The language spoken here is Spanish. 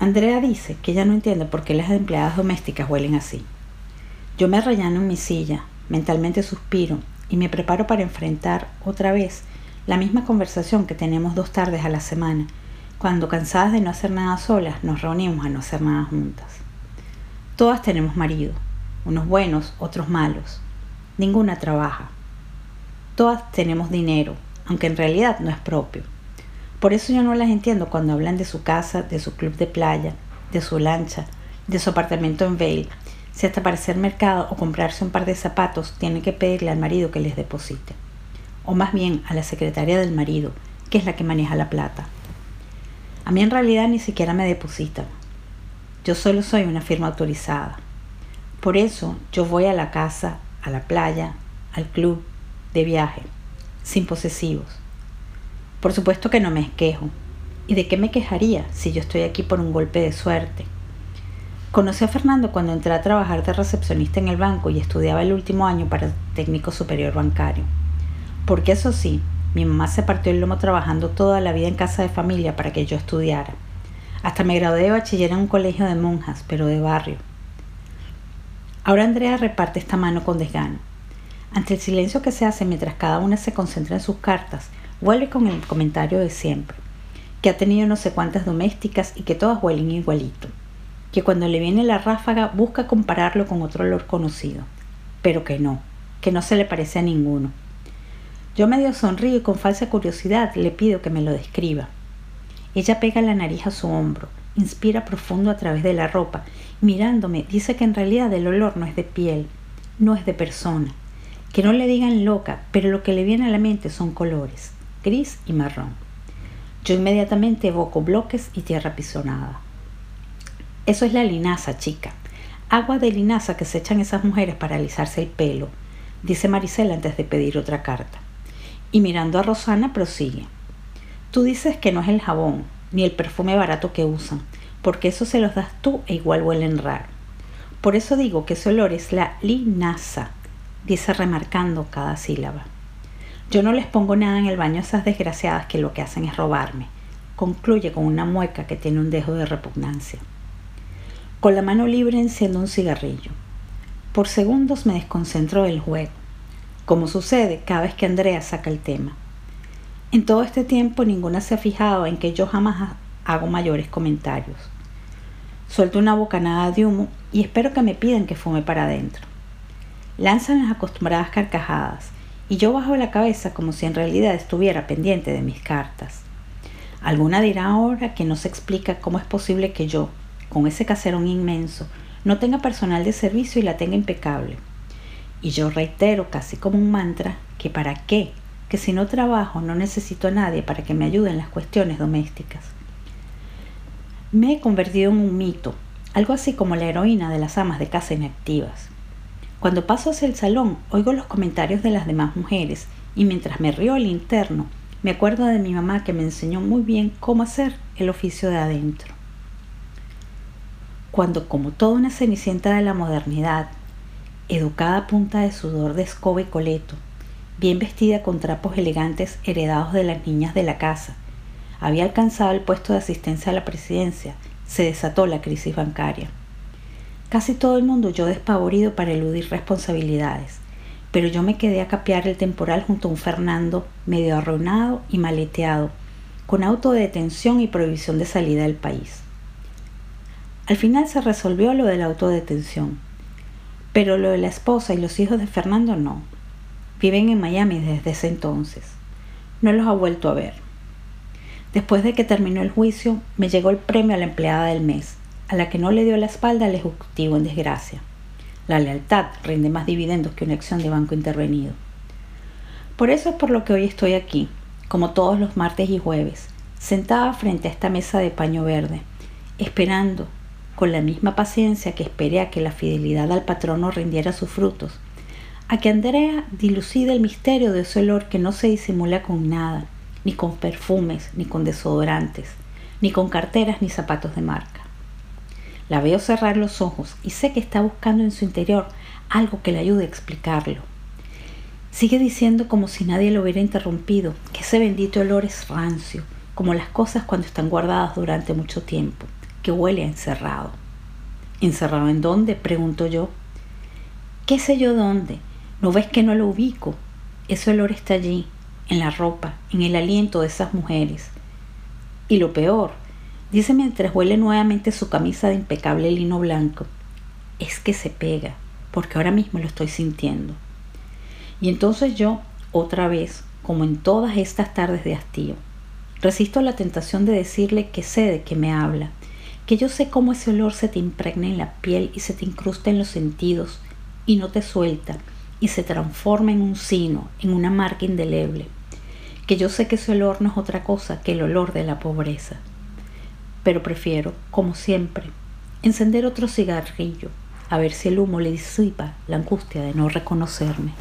Andrea dice que ella no entiende por qué las empleadas domésticas huelen así. Yo me rellano en mi silla, mentalmente suspiro y me preparo para enfrentar otra vez la misma conversación que tenemos dos tardes a la semana, cuando cansadas de no hacer nada solas nos reunimos a no hacer nada juntas. Todas tenemos marido, unos buenos, otros malos. Ninguna trabaja. Todas tenemos dinero, aunque en realidad no es propio. Por eso yo no las entiendo cuando hablan de su casa, de su club de playa, de su lancha, de su apartamento en Vail, si hasta para hacer mercado o comprarse un par de zapatos tiene que pedirle al marido que les deposite. O más bien a la secretaria del marido, que es la que maneja la plata. A mí en realidad ni siquiera me depositan. Yo solo soy una firma autorizada. Por eso yo voy a la casa, a la playa, al club, de viaje, sin posesivos por supuesto que no me quejo. ¿Y de qué me quejaría si yo estoy aquí por un golpe de suerte? Conocí a Fernando cuando entré a trabajar de recepcionista en el banco y estudiaba el último año para técnico superior bancario. Porque eso sí, mi mamá se partió el lomo trabajando toda la vida en casa de familia para que yo estudiara. Hasta me gradué de bachiller en un colegio de monjas, pero de barrio. Ahora Andrea reparte esta mano con desgano. Ante el silencio que se hace mientras cada una se concentra en sus cartas, Vuelve con el comentario de siempre, que ha tenido no sé cuántas domésticas y que todas huelen igualito, que cuando le viene la ráfaga busca compararlo con otro olor conocido, pero que no, que no se le parece a ninguno. Yo medio sonrío y con falsa curiosidad le pido que me lo describa. Ella pega la nariz a su hombro, inspira profundo a través de la ropa, mirándome dice que en realidad el olor no es de piel, no es de persona, que no le digan loca, pero lo que le viene a la mente son colores gris y marrón. Yo inmediatamente evoco bloques y tierra pisonada. Eso es la linaza, chica. Agua de linaza que se echan esas mujeres para alisarse el pelo, dice Maricela antes de pedir otra carta. Y mirando a Rosana prosigue. Tú dices que no es el jabón, ni el perfume barato que usan, porque eso se los das tú e igual huelen raro. Por eso digo que ese olor es la linaza, dice remarcando cada sílaba. Yo no les pongo nada en el baño a esas desgraciadas que lo que hacen es robarme. Concluye con una mueca que tiene un dejo de repugnancia. Con la mano libre enciendo un cigarrillo. Por segundos me desconcentro del juego, como sucede cada vez que Andrea saca el tema. En todo este tiempo ninguna se ha fijado en que yo jamás hago mayores comentarios. Suelto una bocanada de humo y espero que me pidan que fume para adentro. Lanzan las acostumbradas carcajadas y yo bajo la cabeza como si en realidad estuviera pendiente de mis cartas. Alguna dirá ahora que no se explica cómo es posible que yo, con ese caserón inmenso, no tenga personal de servicio y la tenga impecable. Y yo reitero casi como un mantra que para qué, que si no trabajo no necesito a nadie para que me ayude en las cuestiones domésticas. Me he convertido en un mito, algo así como la heroína de las amas de casa inactivas. Cuando paso hacia el salón, oigo los comentarios de las demás mujeres y mientras me río al interno, me acuerdo de mi mamá que me enseñó muy bien cómo hacer el oficio de adentro. Cuando, como toda una cenicienta de la modernidad, educada a punta de sudor de escoba y coleto, bien vestida con trapos elegantes heredados de las niñas de la casa, había alcanzado el puesto de asistencia a la presidencia, se desató la crisis bancaria. Casi todo el mundo yo despavorido para eludir responsabilidades, pero yo me quedé a capear el temporal junto a un Fernando medio arruinado y maleteado, con auto de detención y prohibición de salida del país. Al final se resolvió lo de la autodetención, pero lo de la esposa y los hijos de Fernando no. Viven en Miami desde ese entonces. No los ha vuelto a ver. Después de que terminó el juicio, me llegó el premio a la empleada del mes, a la que no le dio la espalda al ejecutivo en desgracia. La lealtad rinde más dividendos que una acción de banco intervenido. Por eso es por lo que hoy estoy aquí, como todos los martes y jueves, sentada frente a esta mesa de paño verde, esperando, con la misma paciencia que esperé a que la fidelidad al patrono rindiera sus frutos, a que Andrea dilucide el misterio de ese olor que no se disimula con nada, ni con perfumes, ni con desodorantes, ni con carteras ni zapatos de marca. La veo cerrar los ojos y sé que está buscando en su interior algo que le ayude a explicarlo. Sigue diciendo como si nadie lo hubiera interrumpido que ese bendito olor es rancio, como las cosas cuando están guardadas durante mucho tiempo, que huele a encerrado. ¿Encerrado en dónde? pregunto yo. ¿Qué sé yo dónde? ¿No ves que no lo ubico? Ese olor está allí, en la ropa, en el aliento de esas mujeres. Y lo peor, dice mientras huele nuevamente su camisa de impecable lino blanco, es que se pega, porque ahora mismo lo estoy sintiendo. Y entonces yo, otra vez, como en todas estas tardes de hastío, resisto la tentación de decirle que sé de qué me habla, que yo sé cómo ese olor se te impregna en la piel y se te incrusta en los sentidos y no te suelta y se transforma en un sino, en una marca indeleble, que yo sé que ese olor no es otra cosa que el olor de la pobreza. Pero prefiero, como siempre, encender otro cigarrillo, a ver si el humo le disipa la angustia de no reconocerme.